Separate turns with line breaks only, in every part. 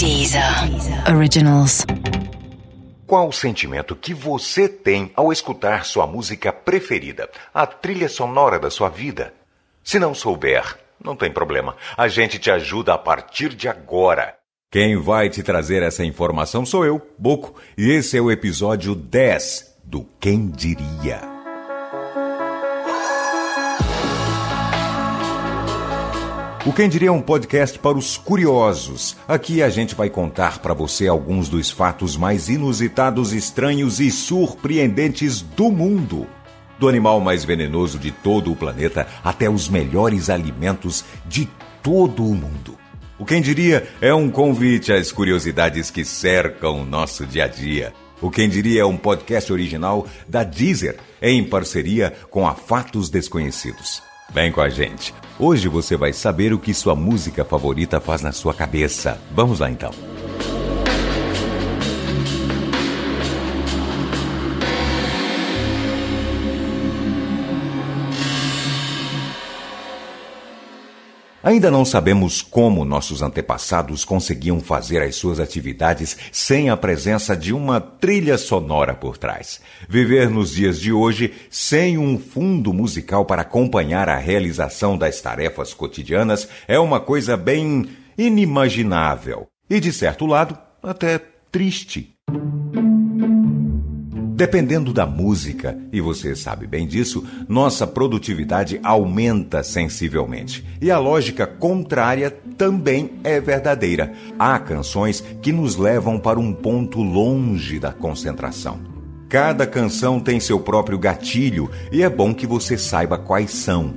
Deezer Originals.
Qual o sentimento que você tem ao escutar sua música preferida, a trilha sonora da sua vida? Se não souber, não tem problema. A gente te ajuda a partir de agora. Quem vai te trazer essa informação sou eu, Boco, e esse é o episódio 10 do Quem Diria. O Quem Diria é um podcast para os curiosos. Aqui a gente vai contar para você alguns dos fatos mais inusitados, estranhos e surpreendentes do mundo. Do animal mais venenoso de todo o planeta até os melhores alimentos de todo o mundo. O Quem Diria é um convite às curiosidades que cercam o nosso dia a dia. O Quem Diria é um podcast original da Deezer, em parceria com a Fatos Desconhecidos. Vem com a gente. Hoje você vai saber o que sua música favorita faz na sua cabeça. Vamos lá então. Ainda não sabemos como nossos antepassados conseguiam fazer as suas atividades sem a presença de uma trilha sonora por trás. Viver nos dias de hoje sem um fundo musical para acompanhar a realização das tarefas cotidianas é uma coisa bem inimaginável e, de certo lado, até triste. Dependendo da música, e você sabe bem disso, nossa produtividade aumenta sensivelmente. E a lógica contrária também é verdadeira. Há canções que nos levam para um ponto longe da concentração. Cada canção tem seu próprio gatilho e é bom que você saiba quais são.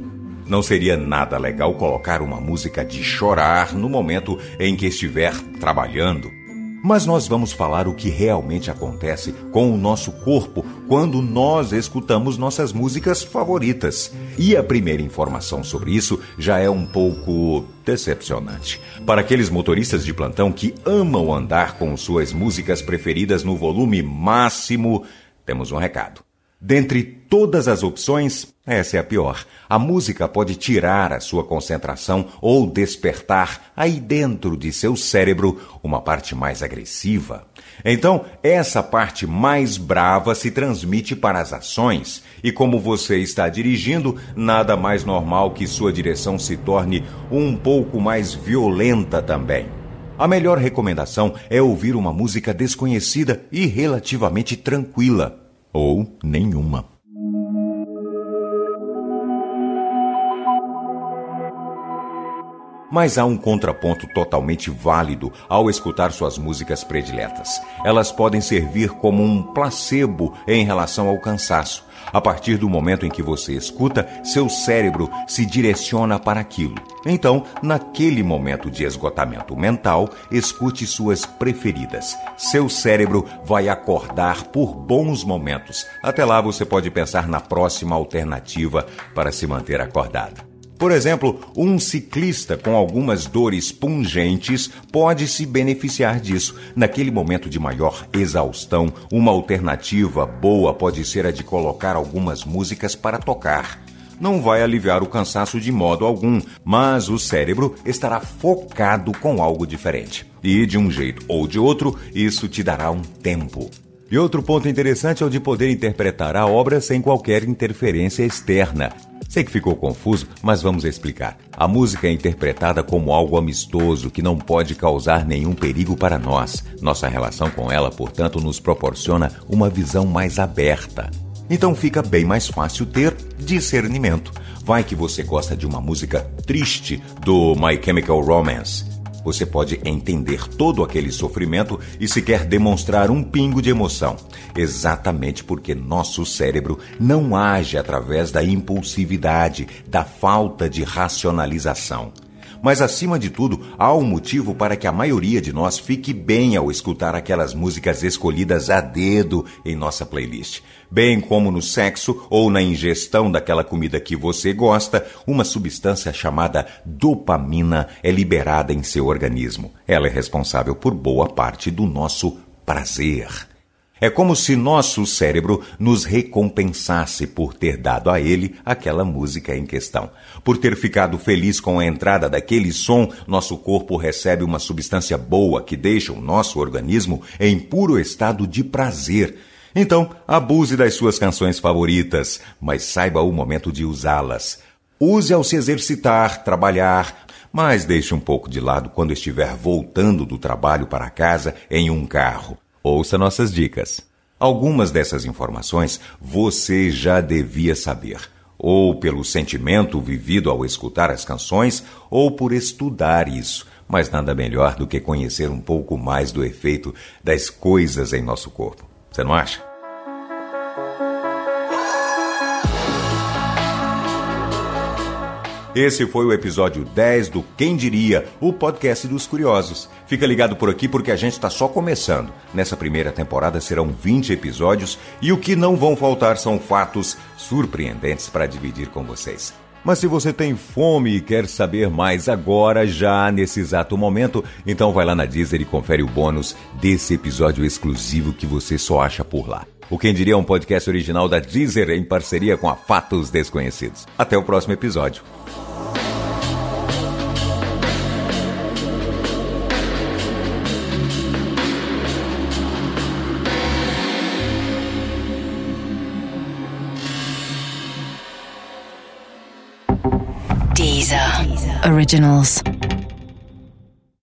Não seria nada legal colocar uma música de chorar no momento em que estiver trabalhando mas nós vamos falar o que realmente acontece com o nosso corpo quando nós escutamos nossas músicas favoritas. E a primeira informação sobre isso já é um pouco decepcionante. Para aqueles motoristas de plantão que amam andar com suas músicas preferidas no volume máximo, temos um recado. Dentre todas as opções, essa é a pior. A música pode tirar a sua concentração ou despertar aí dentro de seu cérebro uma parte mais agressiva. Então, essa parte mais brava se transmite para as ações, e como você está dirigindo, nada mais normal que sua direção se torne um pouco mais violenta também. A melhor recomendação é ouvir uma música desconhecida e relativamente tranquila ou nenhuma. Mas há um contraponto totalmente válido ao escutar suas músicas prediletas. Elas podem servir como um placebo em relação ao cansaço. A partir do momento em que você escuta, seu cérebro se direciona para aquilo. Então, naquele momento de esgotamento mental, escute suas preferidas. Seu cérebro vai acordar por bons momentos. Até lá você pode pensar na próxima alternativa para se manter acordado. Por exemplo, um ciclista com algumas dores pungentes pode se beneficiar disso. Naquele momento de maior exaustão, uma alternativa boa pode ser a de colocar algumas músicas para tocar. Não vai aliviar o cansaço de modo algum, mas o cérebro estará focado com algo diferente. E de um jeito ou de outro, isso te dará um tempo. E outro ponto interessante é o de poder interpretar a obra sem qualquer interferência externa. Sei que ficou confuso, mas vamos explicar. A música é interpretada como algo amistoso que não pode causar nenhum perigo para nós. Nossa relação com ela, portanto, nos proporciona uma visão mais aberta. Então fica bem mais fácil ter discernimento. Vai que você gosta de uma música triste do My Chemical Romance você pode entender todo aquele sofrimento e sequer demonstrar um pingo de emoção, exatamente porque nosso cérebro não age através da impulsividade, da falta de racionalização. Mas acima de tudo, há um motivo para que a maioria de nós fique bem ao escutar aquelas músicas escolhidas a dedo em nossa playlist. Bem como no sexo ou na ingestão daquela comida que você gosta, uma substância chamada dopamina é liberada em seu organismo. Ela é responsável por boa parte do nosso prazer. É como se nosso cérebro nos recompensasse por ter dado a ele aquela música em questão. Por ter ficado feliz com a entrada daquele som, nosso corpo recebe uma substância boa que deixa o nosso organismo em puro estado de prazer. Então, abuse das suas canções favoritas, mas saiba o momento de usá-las. Use ao se exercitar, trabalhar, mas deixe um pouco de lado quando estiver voltando do trabalho para casa em um carro. Ouça nossas dicas. Algumas dessas informações você já devia saber, ou pelo sentimento vivido ao escutar as canções, ou por estudar isso. Mas nada melhor do que conhecer um pouco mais do efeito das coisas em nosso corpo. Você não acha? Esse foi o episódio 10 do Quem Diria, o podcast dos curiosos. Fica ligado por aqui porque a gente está só começando. Nessa primeira temporada serão 20 episódios e o que não vão faltar são fatos surpreendentes para dividir com vocês. Mas se você tem fome e quer saber mais agora, já nesse exato momento, então vai lá na Deezer e confere o bônus desse episódio exclusivo que você só acha por lá. O Quem Diria é um podcast original da Deezer em parceria com a Fatos Desconhecidos. Até o próximo episódio.
Originals.